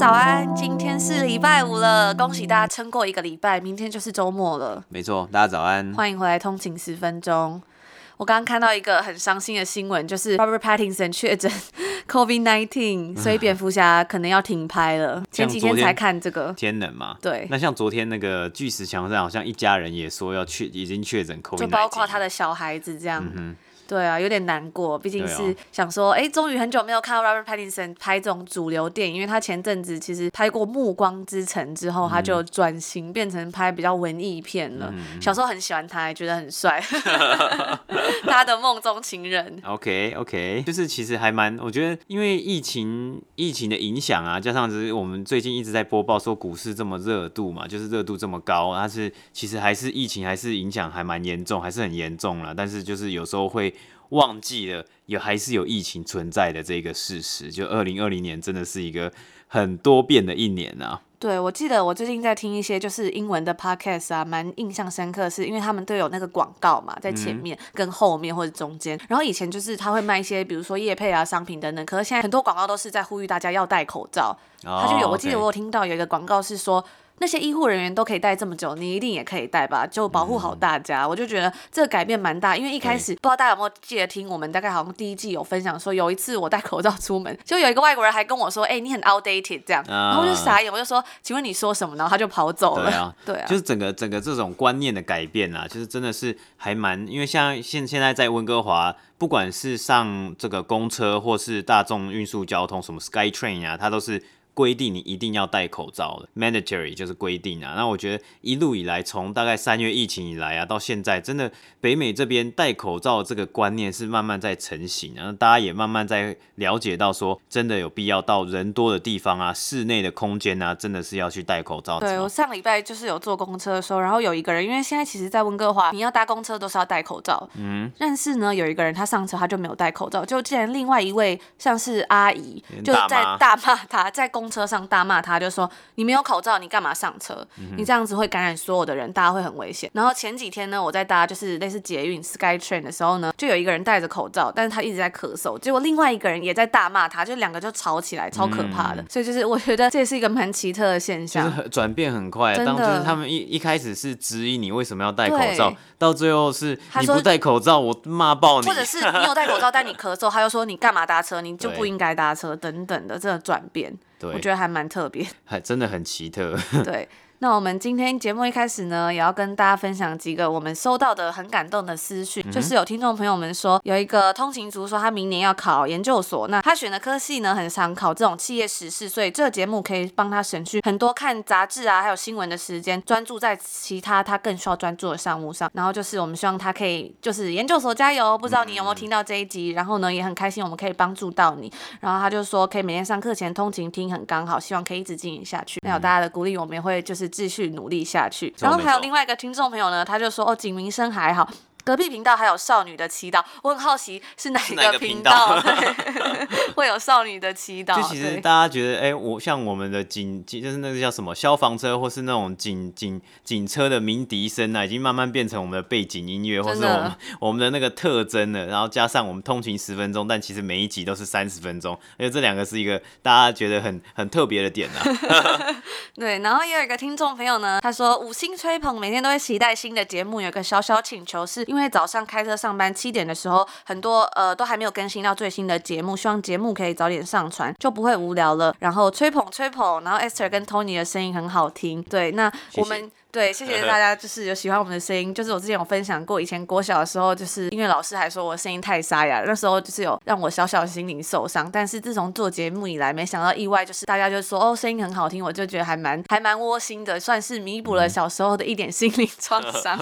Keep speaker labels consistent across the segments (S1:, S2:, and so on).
S1: 早安，今天是礼拜五了，恭喜大家撑过一个礼拜，明天就是周末了。
S2: 没错，大家早安，
S1: 欢迎回来通勤十分钟。我刚刚看到一个很伤心的新闻，就是 Robert Pattinson 确诊 COVID-19，所以蝙蝠侠可能要停拍了。前几天才看这个
S2: 天冷嘛？
S1: 对。
S2: 那像昨天那个巨石强森，好像一家人也说要确已经确诊 COVID-19，
S1: 就包括他的小孩子这样。
S2: 嗯
S1: 对啊，有点难过，毕竟是想说，哎、哦，终于很久没有看到 Robert Pattinson 拍这种主流电影，因为他前阵子其实拍过《暮光之城》之后，他就转型变成拍比较文艺片了。嗯、小时候很喜欢他，也觉得很帅，他的梦中情人。
S2: OK OK，就是其实还蛮，我觉得因为疫情疫情的影响啊，加上就是我们最近一直在播报说股市这么热度嘛，就是热度这么高，但是其实还是疫情还是影响还蛮严重，还是很严重了。但是就是有时候会。忘记了有还是有疫情存在的这个事实，就二零二零年真的是一个很多变的一年啊。
S1: 对，我记得我最近在听一些就是英文的 podcast 啊，蛮印象深刻，是因为他们都有那个广告嘛，在前面跟后面或者中间。然后以前就是他会卖一些，比如说叶配啊、商品等等，可是现在很多广告都是在呼吁大家要戴口罩。他就有，我记得我有听到有一个广告是说。那些医护人员都可以戴这么久，你一定也可以戴吧？就保护好大家。嗯、我就觉得这个改变蛮大，因为一开始不知道大家有没有记得听我们大概好像第一季有分享说，有一次我戴口罩出门，就有一个外国人还跟我说：“哎、欸，你很 outdated 这样。”然后我就傻眼，我就说：“请问你说什么？”然后他就跑走了。对啊，对啊，
S2: 就是整个整个这种观念的改变啊，就是真的是还蛮，因为像现现在在温哥华，不管是上这个公车或是大众运输交通，什么 SkyTrain 啊，它都是。规定你一定要戴口罩的，mandatory 就是规定啊。那我觉得一路以来，从大概三月疫情以来啊，到现在，真的北美这边戴口罩这个观念是慢慢在成型，然后大家也慢慢在了解到说，真的有必要到人多的地方啊，室内的空间啊，真的是要去戴口罩。
S1: 对，我上礼拜就是有坐公车的时候，然后有一个人，因为现在其实，在温哥华，你要搭公车都是要戴口罩。嗯。但是呢，有一个人他上车他就没有戴口罩，就既然另外一位像是阿姨就在大骂他，在公。公车上大骂他，就说你没有口罩，你干嘛上车？你这样子会感染所有的人，大家会很危险。然后前几天呢，我在搭就是类似捷运 SkyTrain 的时候呢，就有一个人戴着口罩，但是他一直在咳嗽，结果另外一个人也在大骂他，就两个就吵起来，超可怕的。所以就是我觉得这也是一个蛮奇特的现象，
S2: 就是转变很快。当就是他们一一开始是质疑你为什么要戴口罩，到最后是你不戴口罩，我骂爆你，
S1: 或者是你有戴口罩但你咳嗽，他又说你干嘛搭车，你就不应该搭车等等的这个转变。
S2: 对，
S1: 我觉得还蛮特别，
S2: 还真的很奇特。
S1: 对。那我们今天节目一开始呢，也要跟大家分享几个我们收到的很感动的私讯，嗯、就是有听众朋友们说，有一个通勤族说他明年要考研究所，那他选的科系呢，很常考这种企业时事，所以这个节目可以帮他省去很多看杂志啊，还有新闻的时间，专注在其他他更需要专注的项目上。然后就是我们希望他可以就是研究所加油，不知道你有没有听到这一集？然后呢，也很开心我们可以帮助到你。然后他就说可以每天上课前通勤听，很刚好，希望可以一直经营下去。那有大家的鼓励，我们也会就是。继续努力下去，然后还有另外一个听众朋友呢，他就说哦，景明生还好。隔壁频道还有少女的祈祷，我很好奇是哪一个频道，会有少女的祈祷。
S2: 就其实大家觉得，哎、欸，我像我们的警警，就是那个叫什么消防车，或是那种警警警车的鸣笛声啊，已经慢慢变成我们的背景音乐，或是我们 我们的那个特征了。然后加上我们通勤十分钟，但其实每一集都是三十分钟，而且这两个是一个大家觉得很很特别的点啊。
S1: 对，然后也有一个听众朋友呢，他说五星吹捧，每天都会期待新的节目，有个小小请求是。因为早上开车上班七点的时候，很多呃都还没有更新到最新的节目，希望节目可以早点上传，就不会无聊了。然后吹捧吹捧，然后 Esther 跟 Tony 的声音很好听。对，那我们。谢谢对，谢谢大家，就是有喜欢我们的声音。就是我之前有分享过，以前国小的时候，就是音乐老师还说我声音太沙哑，那时候就是有让我小小的心灵受伤。但是自从做节目以来，没想到意外就是大家就说哦，声音很好听，我就觉得还蛮还蛮窝心的，算是弥补了小时候的一点心灵创伤。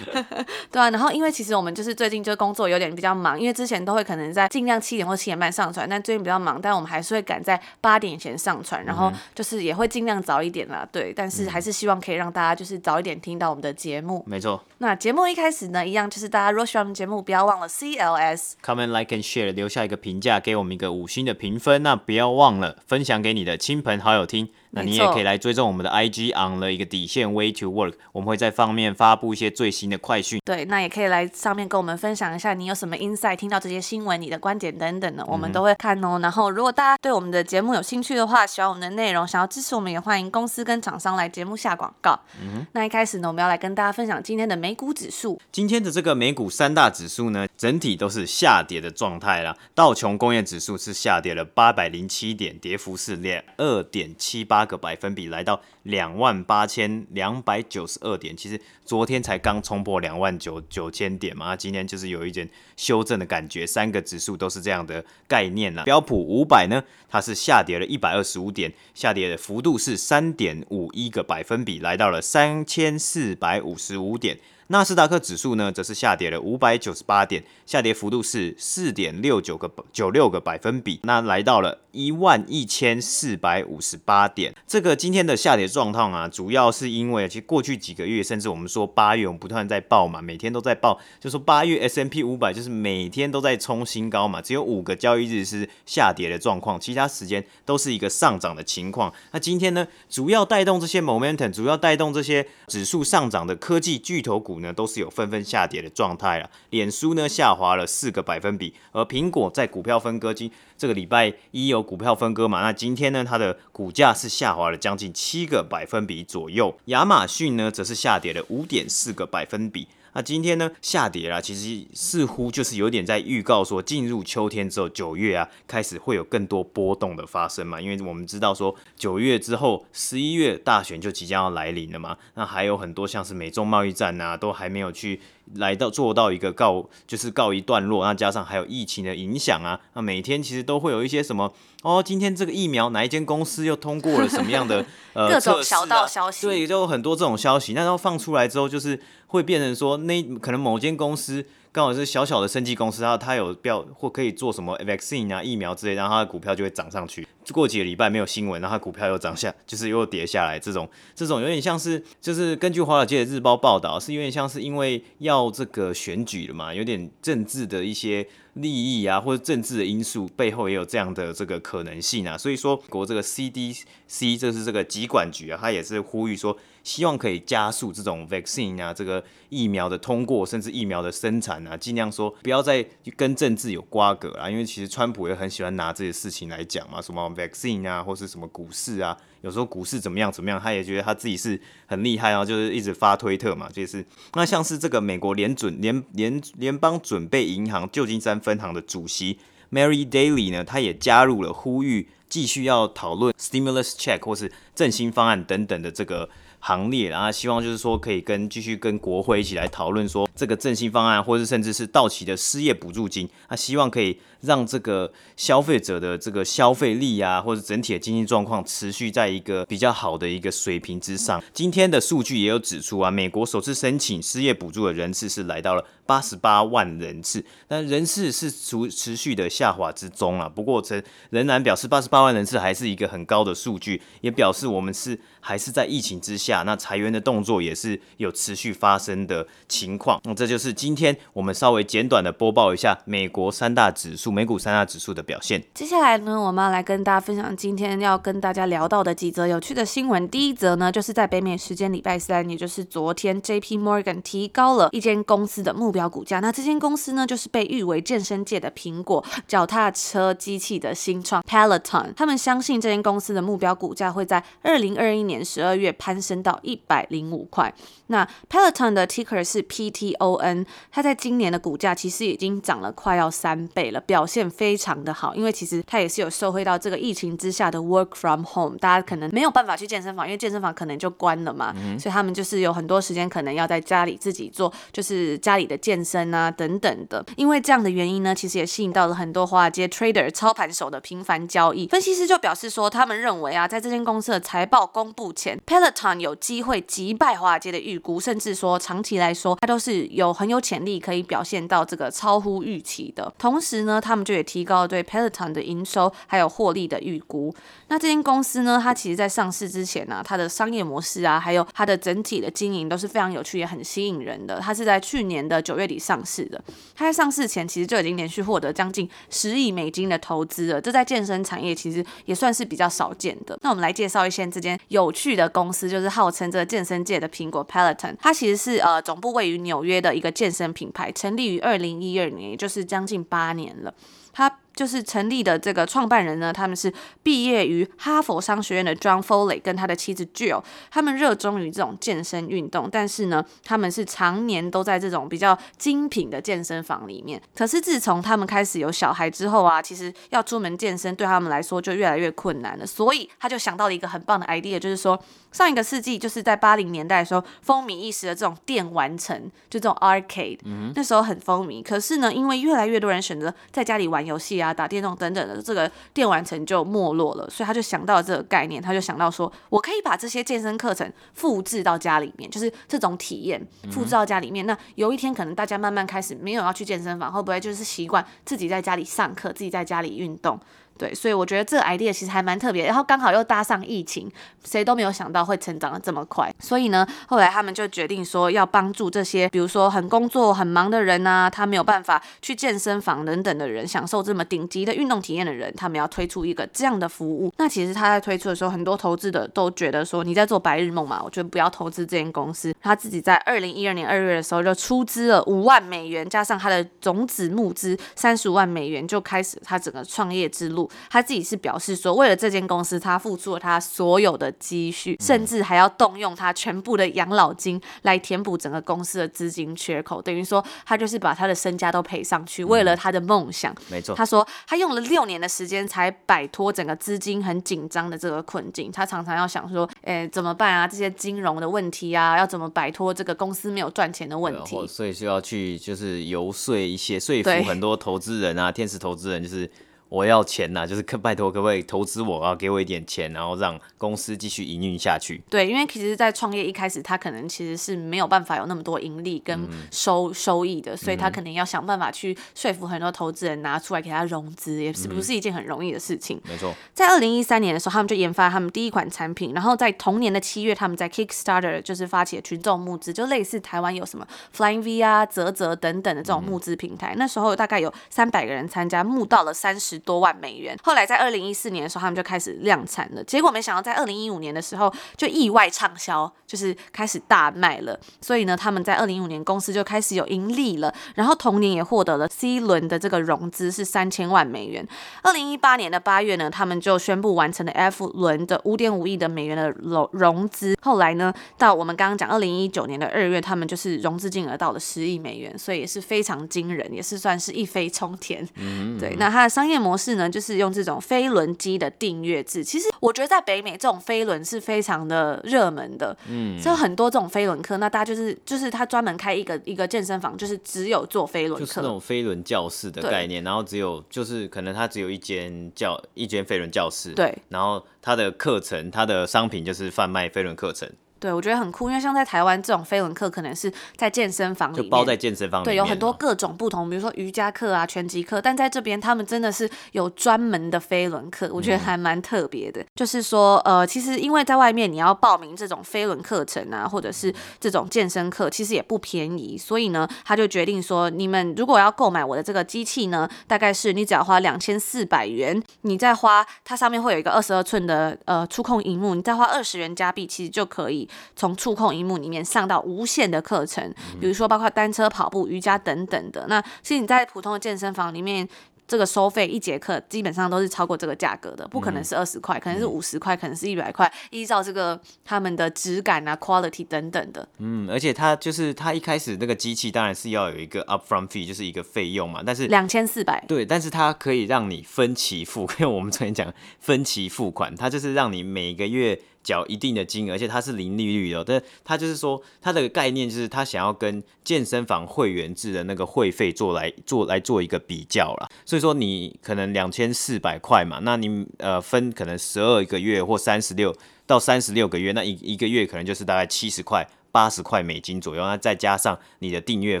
S1: 对啊，然后因为其实我们就是最近就工作有点比较忙，因为之前都会可能在尽量七点或七点半上传，但最近比较忙，但我们还是会赶在八点前上传，然后就是也会尽量早一点啦。对，但是还是希望可以让大家就是。早一点听到我们的节目。
S2: 没错。
S1: 那节目一开始呢，一样就是大家如果喜欢我们节目，不要忘了 CLS，comment
S2: like and share，留下一个评价，给我们一个五星的评分。那不要忘了分享给你的亲朋好友听。那你也可以来追踪我们的 IG on 了一个底线 Way to Work，我们会在方面发布一些最新的快讯。
S1: 对，那也可以来上面跟我们分享一下你有什么 insight，听到这些新闻你的观点等等的，我们都会看哦。嗯、然后如果大家对我们的节目有兴趣的话，喜欢我们的内容，想要支持我们，也欢迎公司跟厂商来节目下广告。嗯哼，那一开始呢，我们要来跟大家分享今天的美股指数。
S2: 今天的这个美股三大指数呢，整体都是下跌的状态啦。道琼工业指数是下跌了八百零七点，跌幅是两二点七八个百分比来。到两万八千两百九十二点，其实昨天才刚冲破两万九九千点嘛，今天就是有一点修正的感觉，三个指数都是这样的概念啦。标普五百呢，它是下跌了一百二十五点，下跌的幅度是三点五一个百分比，来到了三千四百五十五点。纳斯达克指数呢，则是下跌了五百九十八点，下跌幅度是四点六九个九六个百分比，那来到了一万一千四百五十八点。这个今天的下跌状况啊，主要是因为其实过去几个月，甚至我们说八月，我们不断在报嘛，每天都在报，就说八月 S M P 五百就是每天都在冲新高嘛，只有五个交易日是下跌的状况，其他时间都是一个上涨的情况。那今天呢，主要带动这些 momentum，主要带动这些指数上涨的科技巨头股。呢都是有纷纷下跌的状态了，脸书呢下滑了四个百分比，而苹果在股票分割金这个礼拜一有股票分割嘛，那今天呢它的股价是下滑了将近七个百分比左右，亚马逊呢则是下跌了五点四个百分比。那今天呢下跌了，其实似乎就是有点在预告说，进入秋天之后，九月啊开始会有更多波动的发生嘛。因为我们知道说，九月之后，十一月大选就即将要来临了嘛。那还有很多像是美中贸易战啊，都还没有去来到做到一个告，就是告一段落。那加上还有疫情的影响啊，那每天其实都会有一些什么哦，今天这个疫苗哪一间公司又通过了什么样的 呃
S1: 各种小道消息，
S2: 对，就有很多这种消息。那然后放出来之后，就是。会变成说，那可能某间公司刚好是小小的生技公司，然后它有标或可以做什么 vaccine 啊疫苗之类，然后它的股票就会涨上去。过几个礼拜没有新闻，然后它股票又涨下，就是又跌下来。这种这种有点像是，就是根据华尔街的日报报道，是有点像是因为要这个选举了嘛，有点政治的一些利益啊，或者政治的因素背后也有这样的这个可能性啊。所以说，国这个 CDC 就是这个疾管局啊，它也是呼吁说。希望可以加速这种 vaccine 啊，这个疫苗的通过，甚至疫苗的生产啊，尽量说不要再跟政治有瓜葛啦。因为其实川普也很喜欢拿这些事情来讲嘛，什么 vaccine 啊，或是什么股市啊，有时候股市怎么样怎么样，他也觉得他自己是很厉害啊，就是一直发推特嘛，就是那像是这个美国联准联联联邦准备银行旧金山分行的主席 Mary Daly 呢，他也加入了呼吁继续要讨论 stimulus check 或是振兴方案等等的这个。行列，然后希望就是说可以跟继续跟国会一起来讨论说这个振兴方案，或者甚至是到期的失业补助金，他希望可以让这个消费者的这个消费力啊，或者整体的经济状况持续在一个比较好的一个水平之上。今天的数据也有指出啊，美国首次申请失业补助的人次是来到了八十八万人次，但人次是持持续的下滑之中啊。不过，这仍然表示八十八万人次还是一个很高的数据，也表示我们是还是在疫情之下。那裁员的动作也是有持续发生的情况。那这就是今天我们稍微简短的播报一下美国三大指数、美股三大指数的表现。
S1: 接下来呢，我们要来跟大家分享今天要跟大家聊到的几则有趣的新闻。第一则呢，就是在北美时间礼拜三，也就是昨天，J.P. Morgan 提高了一间公司的目标股价。那这间公司呢，就是被誉为健身界的苹果，脚踏车机器的新创 Peloton。他们相信这间公司的目标股价会在二零二一年十二月攀升到一百零五块。那 Peloton 的 ticker 是 PTON，它在今年的股价其实已经涨了快要三倍了，表现非常的好。因为其实他也是有受惠到这个疫情之下的 work from home，大家可能没有办法去健身房，因为健身房可能就关了嘛，嗯、所以他们就是有很多时间可能要在家里自己做，就是家里的健身啊等等的。因为这样的原因呢，其实也吸引到了很多华尔街 trader 操盘手的频繁交易，分析师就表示说，他们认为啊，在这间公司的财报公布前，Peloton 有机会击败华尔街的预估，甚至说长期来说，它都是有很有潜力可以表现到这个超乎预期的。同时呢，他们就也提高了对 Peloton 的营收还有获利的预估。那这间公司呢，它其实在上市之前呢、它的商业模式啊，还有它的整体的经营都是非常有趣也很吸引人的。它是在去年的九月底上市的，它在上市前其实就已经连续获得将近十亿美金的投资了，这在健身产业其实也算是比较少见的。那我们来介绍一些这间有趣的公司，就是号称这个健身界的苹果 Peloton，它其实是呃总部位于纽约的一个健身品牌，成立于二零一二年，也就是将近八年了。它就是成立的这个创办人呢，他们是毕业于哈佛商学院的 John Foley 跟他的妻子 Jill，他们热衷于这种健身运动，但是呢，他们是常年都在这种比较精品的健身房里面。可是自从他们开始有小孩之后啊，其实要出门健身对他们来说就越来越困难了，所以他就想到了一个很棒的 idea，就是说上一个世纪就是在八零年代的时候风靡一时的这种电玩城，就这种 arcade，嗯，那时候很风靡。可是呢，因为越来越多人选择在家里玩游戏啊。打电动等等的，这个电玩城就没落了，所以他就想到这个概念，他就想到说，我可以把这些健身课程复制到家里面，就是这种体验复制到家里面。那有一天可能大家慢慢开始没有要去健身房，会不会就是习惯自己在家里上课，自己在家里运动？对，所以我觉得这个 idea 其实还蛮特别，然后刚好又搭上疫情，谁都没有想到会成长得这么快。所以呢，后来他们就决定说要帮助这些，比如说很工作很忙的人啊，他没有办法去健身房等等的人，享受这么顶级的运动体验的人，他们要推出一个这样的服务。那其实他在推出的时候，很多投资的都觉得说你在做白日梦嘛，我觉得不要投资这间公司。他自己在二零一二年二月的时候就出资了五万美元，加上他的种子募资三十五万美元，就开始他整个创业之路。他自己是表示说，为了这间公司，他付出了他所有的积蓄，甚至还要动用他全部的养老金来填补整个公司的资金缺口。等于说，他就是把他的身家都赔上去，为了他的梦想。没错，他说他用了六年的时间才摆脱整个资金很紧张的这个困境。他常常要想说，哎，怎么办啊？这些金融的问题啊，要怎么摆脱这个公司没有赚钱的问题？
S2: 所以就要去就是游说一些，说服很多投资人啊，天使投资人就是。我要钱呐、啊，就是可拜托，可不可以投资我啊？给我一点钱，然后让公司继续营运下去。
S1: 对，因为其实，在创业一开始，他可能其实是没有办法有那么多盈利跟收、嗯、收益的，所以他可能要想办法去说服很多投资人拿出来给他融资，也是不是一件很容易的事情。
S2: 没错，
S1: 在二零一三年的时候，他们就研发他们第一款产品，然后在同年的七月，他们在 Kickstarter 就是发起了群众募资，就类似台湾有什么 Flying V 啊、泽泽等等的这种募资平台。嗯、那时候大概有三百个人参加，募到了三十多万美元。后来在二零一四年的时候，他们就开始量产了。结果没想到，在二零一五年的时候就意外畅销，就是开始大卖了。所以呢，他们在二零一五年公司就开始有盈利了。然后同年也获得了 C 轮的这个融资，是三千万美元。二零一八年的八月呢，他们就宣布完成了 F 轮的五点五亿的美元的融融资。后来呢，到我们刚刚讲二零一九年的二月，他们就是融资金额到了十亿美元，所以也是非常惊人，也是算是一飞冲天。嗯，对。那它的商业模式呢，就是用这种飞轮机的订阅制。其实我觉得在北美这种飞轮是非常的热门的，嗯，就很多这种飞轮课。那大家就是就是他专门开一个一个健身房，就是只有做飞轮课，
S2: 就是那种飞轮教室的概念。然后只有就是可能他只有一间教一间飞轮教室，
S1: 对。
S2: 然后他的课程，他的商品就是贩卖飞轮课程。
S1: 对，我觉得很酷，因为像在台湾这种飞轮课，可能是在健身房
S2: 里包在健身房里面，
S1: 对，有很多各种不同，比如说瑜伽课啊、拳击课，但在这边他们真的是有专门的飞轮课，我觉得还蛮特别的。嗯、就是说，呃，其实因为在外面你要报名这种飞轮课程啊，或者是这种健身课，其实也不便宜，所以呢，他就决定说，你们如果要购买我的这个机器呢，大概是你只要花两千四百元，你再花它上面会有一个二十二寸的呃触控荧幕，你再花二十元加币，其实就可以从触控荧幕里面上到无限的课程，比如说包括单车、跑步、瑜伽等等的。那其实你在普通的健身房里面，这个收费一节课基本上都是超过这个价格的，不可能是二十块，可能是五十块，可能是一百块，依照这个他们的质感啊、quality 等等的。
S2: 嗯，而且它就是它一开始那个机器当然是要有一个 upfront fee，就是一个费用嘛，但是
S1: 两千四百。
S2: 对，但是它可以让你分期付，因为我们之前讲分期付款，它就是让你每个月。缴一定的金额，而且它是零利率的。但它就是说，它的概念就是他想要跟健身房会员制的那个会费做来做来做一个比较啦。所以说你可能两千四百块嘛，那你呃分可能十二个月或三十六到三十六个月，那一一个月可能就是大概七十块、八十块美金左右。那再加上你的订阅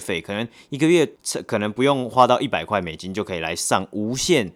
S2: 费，可能一个月可能不用花到一百块美金就可以来上无限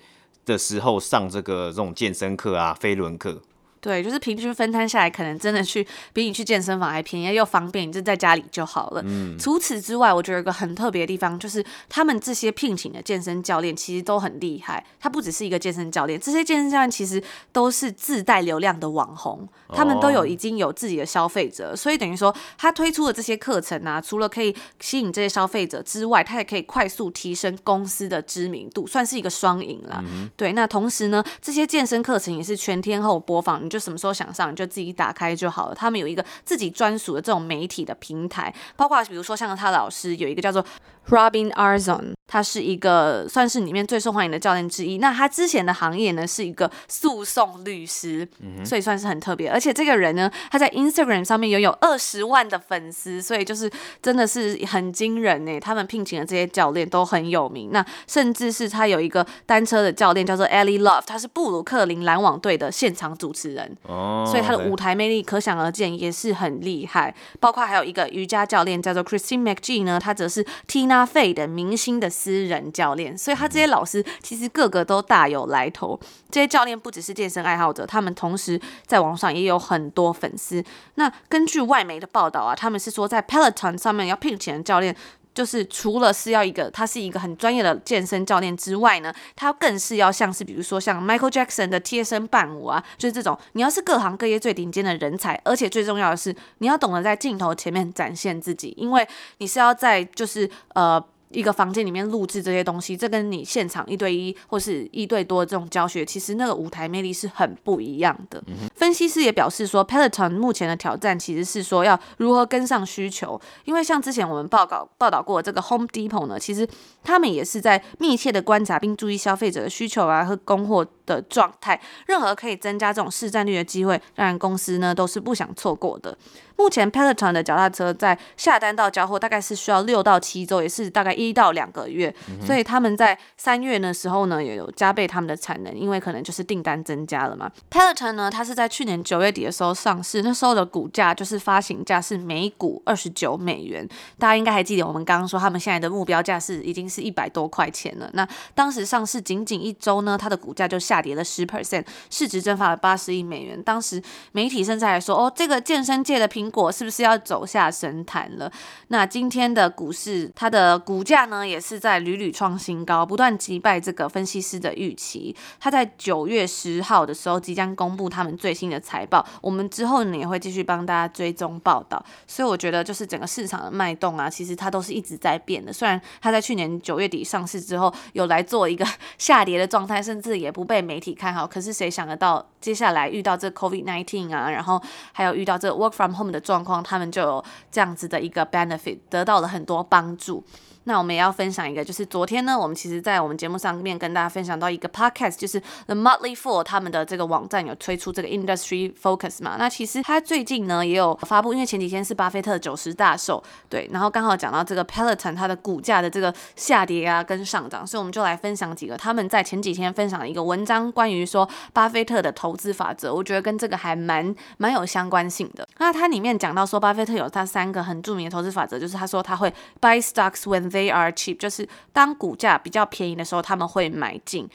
S2: 的时候上这个这种健身课啊、飞轮课。
S1: 对，就是平均分摊下来，可能真的去比你去健身房还便宜又方便，你就在家里就好了。嗯。除此之外，我觉得有一个很特别的地方，就是他们这些聘请的健身教练其实都很厉害。他不只是一个健身教练，这些健身教练其实都是自带流量的网红，他们都有已经有自己的消费者，所以等于说他推出的这些课程啊，除了可以吸引这些消费者之外，他也可以快速提升公司的知名度，算是一个双赢啦。嗯。对，那同时呢，这些健身课程也是全天候播放。就什么时候想上，你就自己打开就好了。他们有一个自己专属的这种媒体的平台，包括比如说像他老师有一个叫做 Robin Arzon，他是一个算是里面最受欢迎的教练之一。那他之前的行业呢是一个诉讼律师，所以算是很特别。而且这个人呢，他在 Instagram 上面拥有二十万的粉丝，所以就是真的是很惊人呢。他们聘请的这些教练都很有名，那甚至是他有一个单车的教练叫做 Ellie Love，他是布鲁克林篮网队的现场主持人，所以他的舞台魅力可想而知，也是很厉害。包括还有一个瑜伽教练叫做 Christine McGee 呢，他则是 Tina。花费的明星的私人教练，所以他这些老师其实个个都大有来头。这些教练不只是健身爱好者，他们同时在网上也有很多粉丝。那根据外媒的报道啊，他们是说在 Peloton 上面要聘请的教练。就是除了是要一个，他是一个很专业的健身教练之外呢，他更是要像是比如说像 Michael Jackson 的贴身伴舞啊，就是这种你要是各行各业最顶尖的人才，而且最重要的是你要懂得在镜头前面展现自己，因为你是要在就是呃。一个房间里面录制这些东西，这跟你现场一对一或是一对多这种教学，其实那个舞台魅力是很不一样的。分析师也表示说，Peloton 目前的挑战其实是说要如何跟上需求，因为像之前我们报告报道过这个 Home Depot 呢，其实他们也是在密切的观察并注意消费者的需求啊和供货的状态，任何可以增加这种市占率的机会，当然公司呢都是不想错过的。目前 Peloton 的脚踏车在下单到交货大概是需要六到七周，也是大概一到两个月。嗯、所以他们在三月的时候呢，也有加倍他们的产能，因为可能就是订单增加了嘛。Peloton 呢，它是在去年九月底的时候上市，那时候的股价就是发行价是每股二十九美元。大家应该还记得我们刚刚说他们现在的目标价是已经是一百多块钱了。那当时上市仅仅一周呢，它的股价就下跌了十 percent，市值蒸发了八十亿美元。当时媒体甚至还说，哦，这个健身界的苹果是不是要走下神坛了？那今天的股市，它的股价呢，也是在屡屡创新高，不断击败这个分析师的预期。它在九月十号的时候即将公布他们最新的财报，我们之后呢也会继续帮大家追踪报道。所以我觉得，就是整个市场的脉动啊，其实它都是一直在变的。虽然它在去年九月底上市之后，有来做一个下跌的状态，甚至也不被媒体看好，可是谁想得到接下来遇到这 COVID-19 啊，然后还有遇到这 work from home 的状况，他们就有这样子的一个 benefit，得到了很多帮助。那我们也要分享一个，就是昨天呢，我们其实在我们节目上面跟大家分享到一个 podcast，就是 The Motley Fool 他们的这个网站有推出这个 Industry Focus 嘛。那其实他最近呢也有发布，因为前几天是巴菲特九十大寿，对，然后刚好讲到这个 Peloton 它的股价的这个下跌啊跟上涨，所以我们就来分享几个他们在前几天分享的一个文章，关于说巴菲特的投资法则，我觉得跟这个还蛮蛮有相关性的。那它里面讲到说，巴菲特有他三个很著名的投资法则，就是他说他会 buy stocks when they They are cheap，就是当股价比较便宜的时候，他们会买进。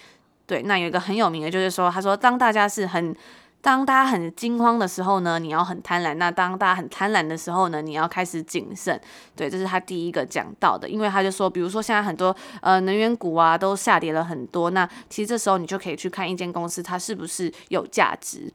S1: 对，那有一个很有名的，就是说，他说，当大家是很，当大家很惊慌的时候呢，你要很贪婪；那当大家很贪婪的时候呢，你要开始谨慎。对，这是他第一个讲到的，因为他就说，比如说现在很多呃能源股啊都下跌了很多，那其实这时候你就可以去看一间公司它是不是有价值。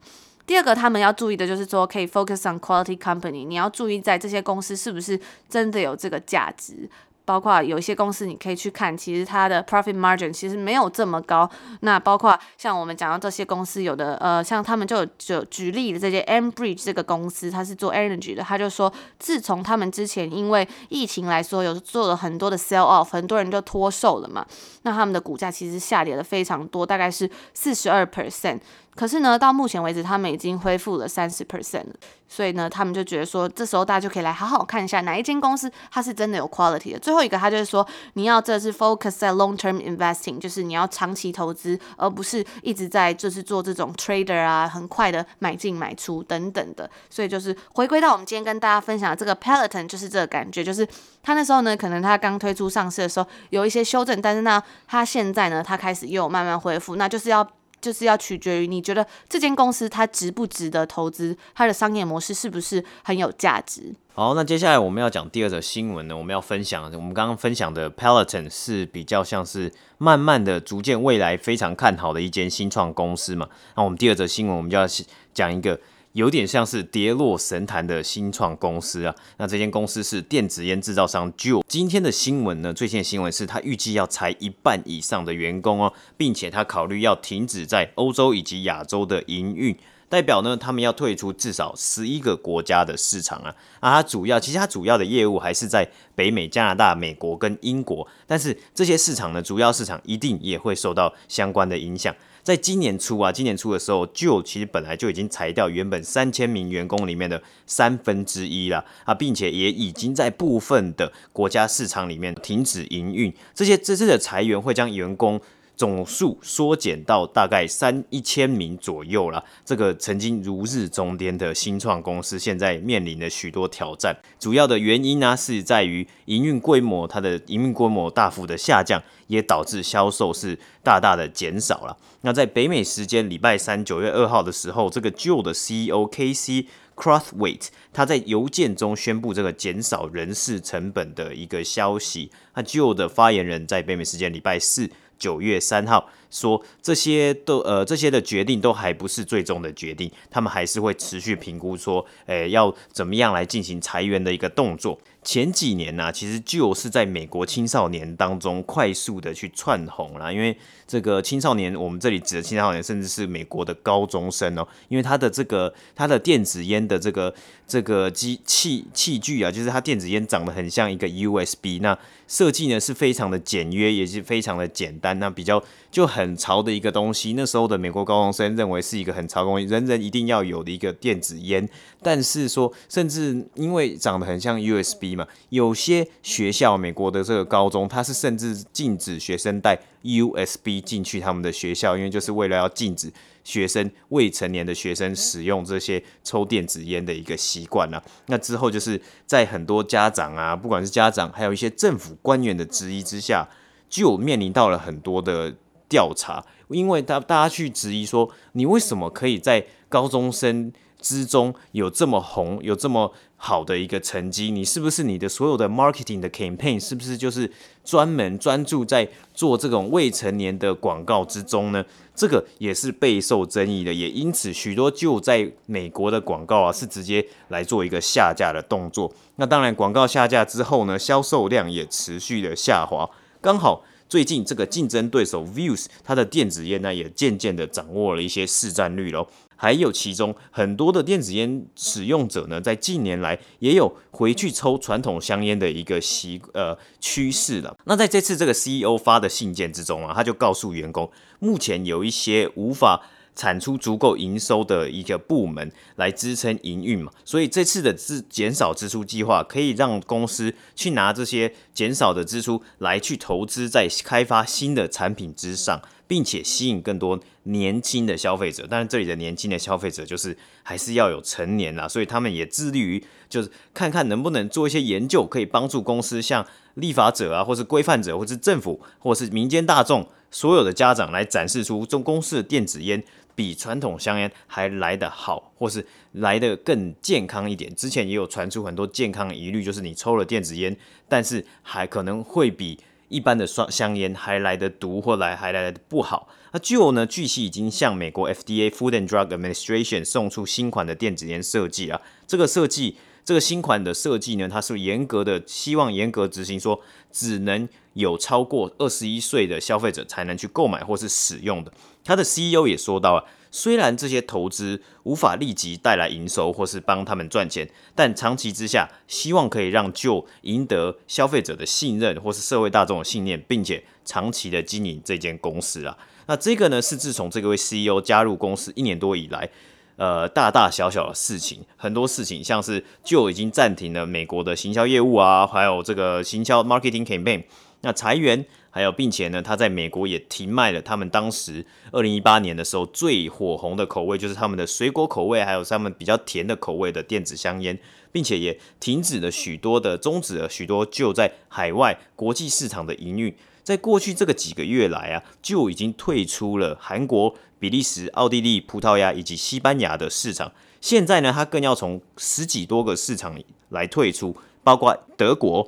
S1: 第二个，他们要注意的就是说，可以 focus on quality company，你要注意在这些公司是不是真的有这个价值。包括有一些公司，你可以去看，其实它的 profit margin 其实没有这么高。那包括像我们讲到这些公司，有的呃，像他们就就举例的这些 Enbridge 这个公司，它是做 energy 的，他就说，自从他们之前因为疫情来说，有做了很多的 sell off，很多人就脱售了嘛，那他们的股价其实下跌了非常多，大概是四十二 percent。可是呢，到目前为止，他们已经恢复了三十 percent 了。所以呢，他们就觉得说，这时候大家就可以来好好看一下哪一间公司它是真的有 quality 的。最后一个，他就是说，你要这是 focus 在 long term investing，就是你要长期投资，而不是一直在就是做这种 trader 啊，很快的买进买出等等的。所以就是回归到我们今天跟大家分享的这个 Peloton，就是这个感觉，就是他那时候呢，可能他刚推出上市的时候有一些修正，但是呢，他现在呢，他开始又慢慢恢复，那就是要。就是要取决于你觉得这间公司它值不值得投资，它的商业模式是不是很有价值。
S2: 好，那接下来我们要讲第二则新闻呢，我们要分享我们刚刚分享的 Peloton 是比较像是慢慢的、逐渐未来非常看好的一间新创公司嘛。那我们第二则新闻，我们就要讲一个。有点像是跌落神坛的新创公司啊，那这间公司是电子烟制造商 j u l。今天的新闻呢，最新的新闻是他预计要裁一半以上的员工哦，并且他考虑要停止在欧洲以及亚洲的营运，代表呢他们要退出至少十一个国家的市场啊。啊，它主要其实它主要的业务还是在北美、加拿大、美国跟英国，但是这些市场呢，主要市场一定也会受到相关的影响。在今年初啊，今年初的时候就其实本来就已经裁掉原本三千名员工里面的三分之一了啊，并且也已经在部分的国家市场里面停止营运。这些这次的裁员会将员工总数缩减到大概三一千名左右了。这个曾经如日中天的新创公司，现在面临了许多挑战。主要的原因呢，是在于营运规模，它的营运规模大幅的下降，也导致销售是大大的减少了。那在北美时间礼拜三九月二号的时候，这个旧的 CEO K.C. Crosswait 他在邮件中宣布这个减少人事成本的一个消息。那旧的发言人在北美时间礼拜四。九月三号。说，这些都呃这些的决定都还不是最终的决定，他们还是会持续评估说，诶要怎么样来进行裁员的一个动作。前几年呢、其实就是在美国青少年当中快速的去窜红了，因为这个青少年，我们这里指的青少年，甚至是美国的高中生哦，因为他的这个他的电子烟的这个这个机器器具啊，就是它电子烟长得很像一个 USB，那设计呢是非常的简约，也是非常的简单，那比较就很潮的一个东西。那时候的美国高中生认为是一个很潮的东西，人人一定要有的一个电子烟，但是说甚至因为长得很像 USB 嘛。有些学校，美国的这个高中，它是甚至禁止学生带 USB 进去他们的学校，因为就是为了要禁止学生未成年的学生使用这些抽电子烟的一个习惯了。那之后就是在很多家长啊，不管是家长，还有一些政府官员的质疑之下，就面临到了很多的调查，因为大大家去质疑说，你为什么可以在高中生之中有这么红，有这么好的一个成绩，你是不是你的所有的 marketing 的 campaign 是不是就是专门专注在做这种未成年的广告之中呢？这个也是备受争议的，也因此许多就在美国的广告啊是直接来做一个下架的动作。那当然广告下架之后呢，销售量也持续的下滑。刚好最近这个竞争对手 Views，它的电子烟呢也渐渐的掌握了一些市占率喽。还有其中很多的电子烟使用者呢，在近年来也有回去抽传统香烟的一个习呃趋势了。那在这次这个 CEO 发的信件之中啊，他就告诉员工，目前有一些无法产出足够营收的一个部门来支撑营运嘛，所以这次的支减少支出计划可以让公司去拿这些减少的支出来去投资在开发新的产品之上。并且吸引更多年轻的消费者，但是这里的年轻的消费者就是还是要有成年啦，所以他们也致力于就是看看能不能做一些研究，可以帮助公司向立法者啊，或是规范者，或是政府，或是民间大众所有的家长来展示出中公司的电子烟比传统香烟还来得好，或是来得更健康一点。之前也有传出很多健康疑虑，就是你抽了电子烟，但是还可能会比。一般的双香烟还来得毒，或来还来得不好。那 Juul 呢？据悉已经向美国 FDA Food and Drug Administration 送出新款的电子烟设计啊。这个设计，这个新款的设计呢，它是严格的，希望严格执行，说只能有超过二十一岁的消费者才能去购买或是使用的。他的 CEO 也说到啊。虽然这些投资无法立即带来营收或是帮他们赚钱，但长期之下，希望可以让 Juul 赢得消费者的信任或是社会大众的信念，并且长期的经营这间公司啊。那这个呢，是自从这个位 CEO 加入公司一年多以来，呃，大大小小的事情，很多事情，像是就已经暂停了美国的行销业务啊，还有这个行销 marketing campaign，那裁员，还有并且呢，他在美国也停卖了他们当时二零一八年的时候最火红的口味，就是他们的水果口味，还有他们比较甜的口味的电子香烟，并且也停止了许多的终止了许多就在海外国际市场的营运。在过去这个几个月来啊，就已经退出了韩国、比利时、奥地利、葡萄牙以及西班牙的市场。现在呢，他更要从十几多个市场来退出，包括德国、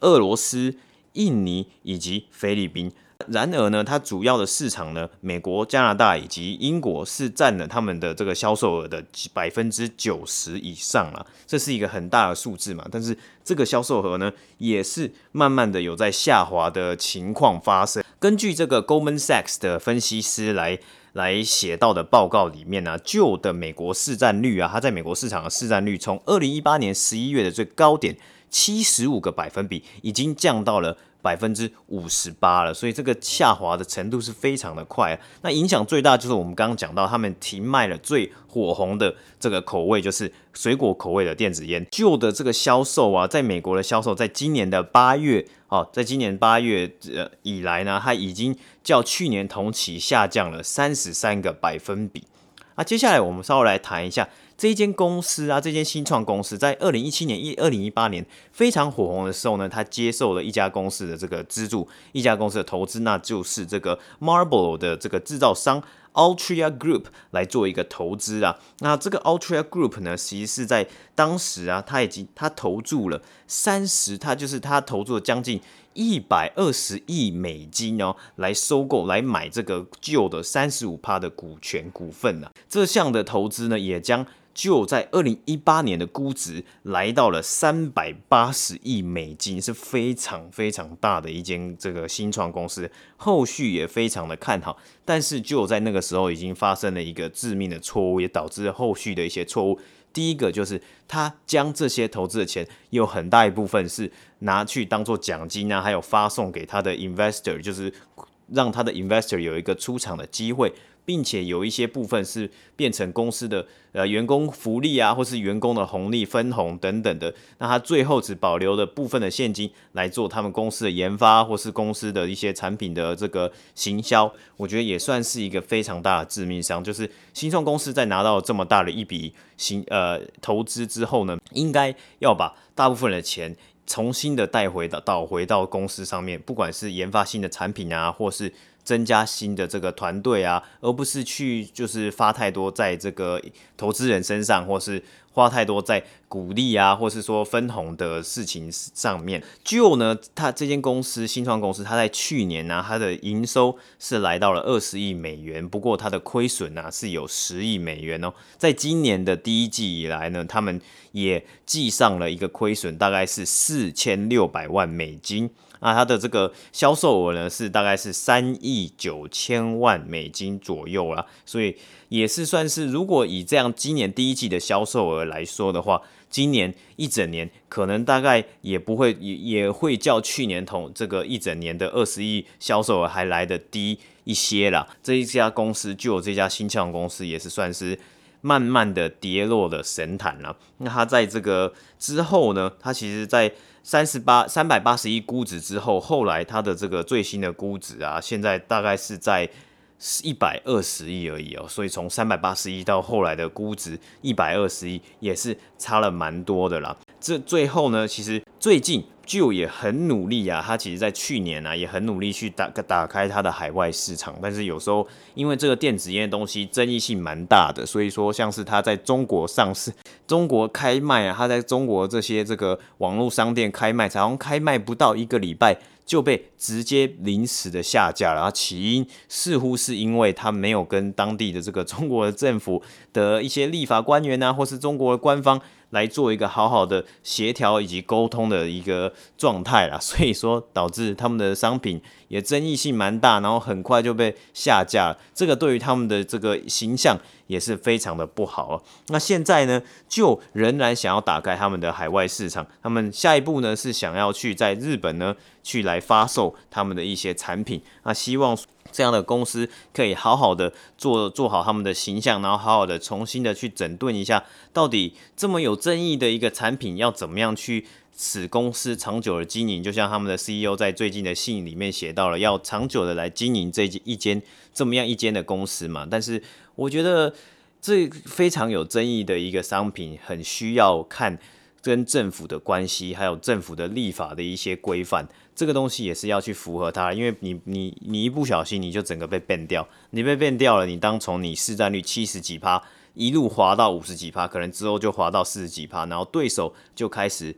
S2: 俄罗斯、印尼以及菲律宾。然而呢，它主要的市场呢，美国、加拿大以及英国是占了他们的这个销售额的百分之九十以上了，这是一个很大的数字嘛。但是这个销售额呢，也是慢慢的有在下滑的情况发生。根据这个 Goldman Sachs 的分析师来来写到的报告里面呢、旧的美国市占率啊，它在美国市场的市占率从二零一八年十一月的最高点七十五个百分比，已经降到了。百分之五十八了，所以这个下滑的程度是非常的快啊。那影响最大就是我们刚刚讲到，他们停卖了最火红的这个口味，就是水果口味的电子烟。旧的这个销售啊，在美国的销售，在今年的八月哦，在今年八月呃以来呢，它已经较去年同期下降了三十三个百分比。那接下来我们稍微来谈一下。这一间公司啊，这间新创公司在二零一七年、一二零一八年非常火红的时候呢，他接受了一家公司的这个资助，一家公司的投资，那就是这个 Marlboro 的这个制造商 Altria Group 来做一个投资啊。那这个 Altria Group 呢，其实是在当时啊，他已经他投注了三十，他就是他投注了将近一百二十亿美金哦，来收购、来买这个旧的三十五趴的股权股份啊。这项的投资呢，也将就在二零一八年的估值来到了三百八十亿美金，是非常非常大的一间这个新创公司，后续也非常的看好。但是就在那个时候，已经发生了一个致命的错误，也导致后续的一些错误。第一个就是他将这些投资的钱有很大一部分是拿去当做奖金啊，还有发送给他的 investor，就是让他的 investor 有一个出场的机会。并且有一些部分是变成公司的呃员工福利啊，或是员工的红利分红等等的。那他最后只保留了部分的现金来做他们公司的研发，或是公司的一些产品的这个行销。我觉得也算是一个非常大的致命伤。就是新创公司在拿到这么大的一笔新呃投资之后呢，应该要把大部分的钱重新的带回到导回到公司上面，不管是研发新的产品啊，或是。增加新的这个团队啊，而不是去就是发太多在这个投资人身上，或是花太多在鼓励啊，或是说分红的事情上面。就呢，他这间公司新创公司，他在去年呢、它的营收是来到了二十亿美元，不过它的亏损呢是有十亿美元哦。在今年的第一季以来呢，他们也记上了一个亏损，大概是四千六百万美金。那它的这个销售额呢，是大概是三亿九千万美金左右啦，所以也是算是，如果以这样今年第一季的销售额来说的话，今年一整年可能大概也不会也也会较去年同这个一整年的二十亿销售额还来得低一些啦。这一家公司就有这家新创公司也是算是慢慢的跌落的神坛了。那它在这个之后呢，它其实在。三十八三百八十一估值之后，后来它的这个最新的估值啊，现在大概是在一百二十亿而已哦。所以从三百八十一到后来的估值一百二十亿，也是差了蛮多的啦。这最后呢，其实最近。就也很努力啊，他其实在去年啊也很努力去打打开他的海外市场，但是有时候因为这个电子烟的东西争议性蛮大的，所以说像是他在中国上市、中国开卖啊，他在中国这些这个网络商店开卖，才好像开卖不到一个礼拜就被直接临时的下架了。然后起因似乎是因为他没有跟当地的这个中国的政府的一些立法官员啊，或是中国的官方。来做一个好好的协调以及沟通的一个状态啦，所以说导致他们的商品也争议性蛮大，然后很快就被下架了。这个对于他们的这个形象也是非常的不好啊。那现在呢，就仍然想要打开他们的海外市场，他们下一步呢是想要去在日本呢去来发售他们的一些产品，那希望。这样的公司可以好好的做做好他们的形象，然后好好的重新的去整顿一下，到底这么有争议的一个产品要怎么样去使公司长久的经营？就像他们的 CEO 在最近的信里面写到了，要长久的来经营这一间这么样一间的公司嘛。但是我觉得这非常有争议的一个商品，很需要看跟政府的关系，还有政府的立法的一些规范。这个东西也是要去符合它，因为你你你一不小心你就整个被 ban 掉，你被 ban 掉了，你当从你市占率七十几趴一路滑到五十几趴，可能之后就滑到四十几趴，然后对手就开始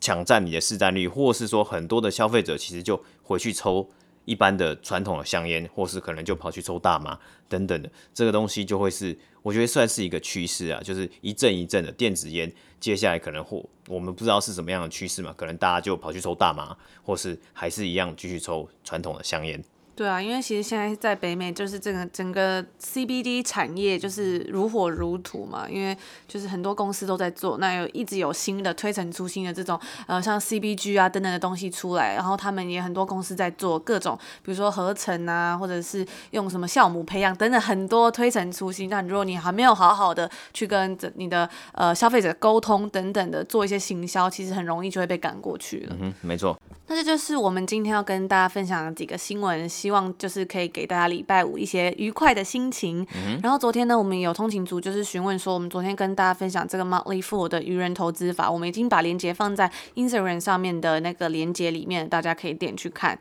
S2: 抢占你的市占率，或是说很多的消费者其实就回去抽一般的传统的香烟，或是可能就跑去抽大麻等等的，这个东西就会是我觉得算是一个趋势啊，就是一阵一阵的电子烟，接下来可能或我们不知道是什么样的趋势嘛，可能大家就跑去抽大麻，或是还是一样继续抽传统的香烟。
S1: 对啊，因为其实现在在北美，就是整个整个 CBD 产业就是如火如荼嘛，因为就是很多公司都在做，那有一直有新的推陈出新的这种呃像 CBG 啊等等的东西出来，然后他们也很多公司在做各种，比如说合成啊，或者是用什么酵母培养等等很多推陈出新。但如果你还没有好好的去跟你的呃消费者沟通等等的做一些行销，其实很容易就会被赶过去了。
S2: 嗯哼，没错。
S1: 那这就是我们今天要跟大家分享的几个新闻，希望就是可以给大家礼拜五一些愉快的心情。嗯、然后昨天呢，我们有通勤族就是询问说，我们昨天跟大家分享这个 Motley Fool 的愚人投资法，我们已经把链接放在 Instagram 上面的那个链接里面，大家可以点去看。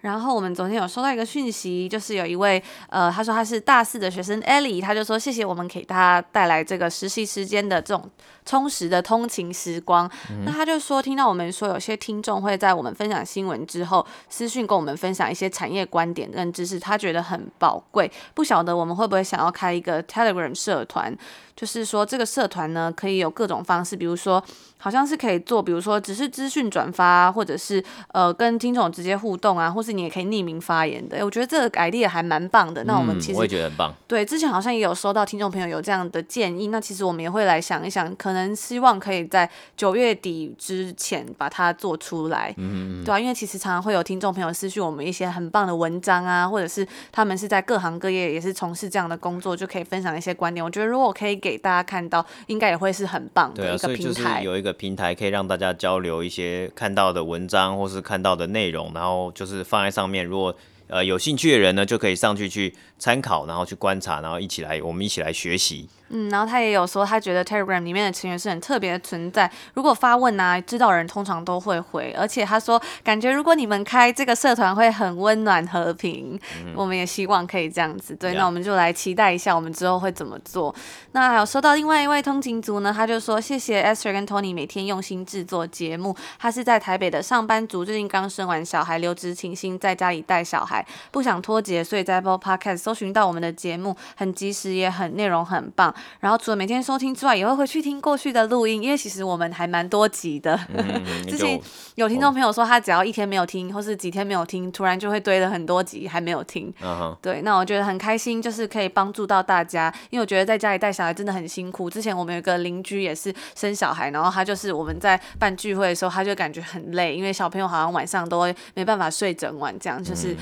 S1: 然后我们昨天有收到一个讯息，就是有一位呃，他说他是大四的学生 Ellie，他就说谢谢我们给他带来这个实习时间的这种充实的通勤时光。嗯、那他就说听到我们说有些听众会在我们分享新闻之后私讯跟我们分享一些产业观点跟知识，他觉得很宝贵。不晓得我们会不会想要开一个 Telegram 社团？就是说，这个社团呢，可以有各种方式，比如说，好像是可以做，比如说只是资讯转发，或者是呃跟听众直接互动啊，或是你也可以匿名发言的。我觉得这个 idea 还蛮棒的。那我们其实、
S2: 嗯、我也觉得很棒。
S1: 对，之前好像也有收到听众朋友有这样的建议，那其实我们也会来想一想，可能希望可以在九月底之前把它做出来。嗯嗯。对啊，因为其实常常会有听众朋友私讯我们一些很棒的文章啊，或者是他们是在各行各业也是从事这样的工作，就可以分享一些观点。我觉得如果可以给给大家看到，应该也会是很棒的一个平台。
S2: 有一个平台可以让大家交流一些看到的文章或是看到的内容，然后就是放在上面。如果呃有兴趣的人呢，就可以上去去参考，然后去观察，然后一起来，我们一起来学习。
S1: 嗯，然后他也有说，他觉得 Telegram 里面的成员是很特别的存在。如果发问啊，知道人通常都会回。而且他说，感觉如果你们开这个社团会很温暖和平。嗯、我们也希望可以这样子。对，那我们就来期待一下，我们之后会怎么做。那还有收到另外一位通勤族呢，他就说谢谢 Esther 跟 Tony 每天用心制作节目。他是在台北的上班族，最近刚生完小孩，留职停薪，在家里带小孩，不想脱节，所以在 Apple Podcast 搜寻到我们的节目，很及时，也很内容很棒。然后除了每天收听之外，也会回去听过去的录音，因为其实我们还蛮多集的。嗯、之前有听众朋友说，他只要一天没有听，或是几天没有听，突然就会堆了很多集还没有听。Uh. 对，那我觉得很开心，就是可以帮助到大家，因为我觉得在家里带小孩真的很辛苦。之前我们有一个邻居也是生小孩，然后他就是我们在办聚会的时候，他就感觉很累，因为小朋友好像晚上都会没办法睡整晚，这样就是。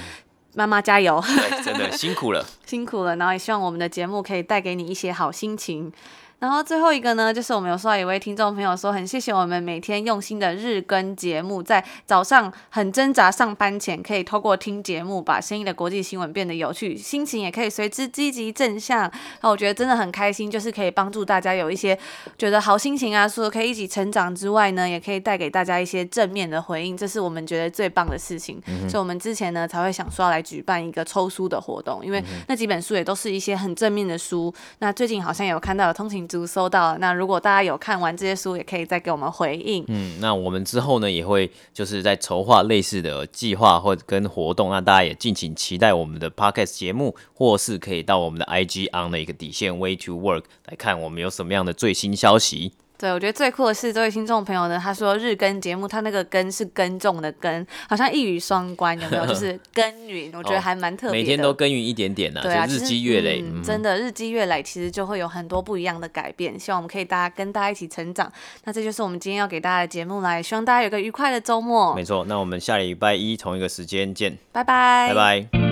S1: 嗯妈妈加油！
S2: 对，真的辛苦了，
S1: 辛苦了。然后也希望我们的节目可以带给你一些好心情。然后最后一个呢，就是我们有收到一位听众朋友说，很谢谢我们每天用心的日更节目，在早上很挣扎上班前，可以透过听节目，把声音的国际新闻变得有趣，心情也可以随之积极正向。那我觉得真的很开心，就是可以帮助大家有一些觉得好心情啊，说可以一起成长之外呢，也可以带给大家一些正面的回应，这是我们觉得最棒的事情。嗯、所以我们之前呢才会想说要来举办一个抽书的活动，因为那几本书也都是一些很正面的书。那最近好像有看到有通勤族收到，那如果大家有看完这些书，也可以再给我们回应。
S2: 嗯，那我们之后呢，也会就是在筹划类似的计划或者跟活动，那大家也敬请期待我们的 Podcast 节目，或是可以到我们的 IG on 的一个底线 Way to Work 来看我们有什么样的最新消息。
S1: 对，我觉得最酷的是这位听众朋友呢，他说日更节目，他那个更是耕种的耕，好像一语双关，有没有？就是 耕耘，我觉得还蛮特别的。
S2: 每天都耕耘一点点呢、啊，对啊，日积月累、嗯，
S1: 真的日积月累，其实就会有很多不一样的改变。希望我们可以大家跟大家一起成长。那这就是我们今天要给大家的节目来，希望大家有个愉快的周末。
S2: 没错，那我们下礼拜一同一个时间见，
S1: 拜拜，
S2: 拜拜。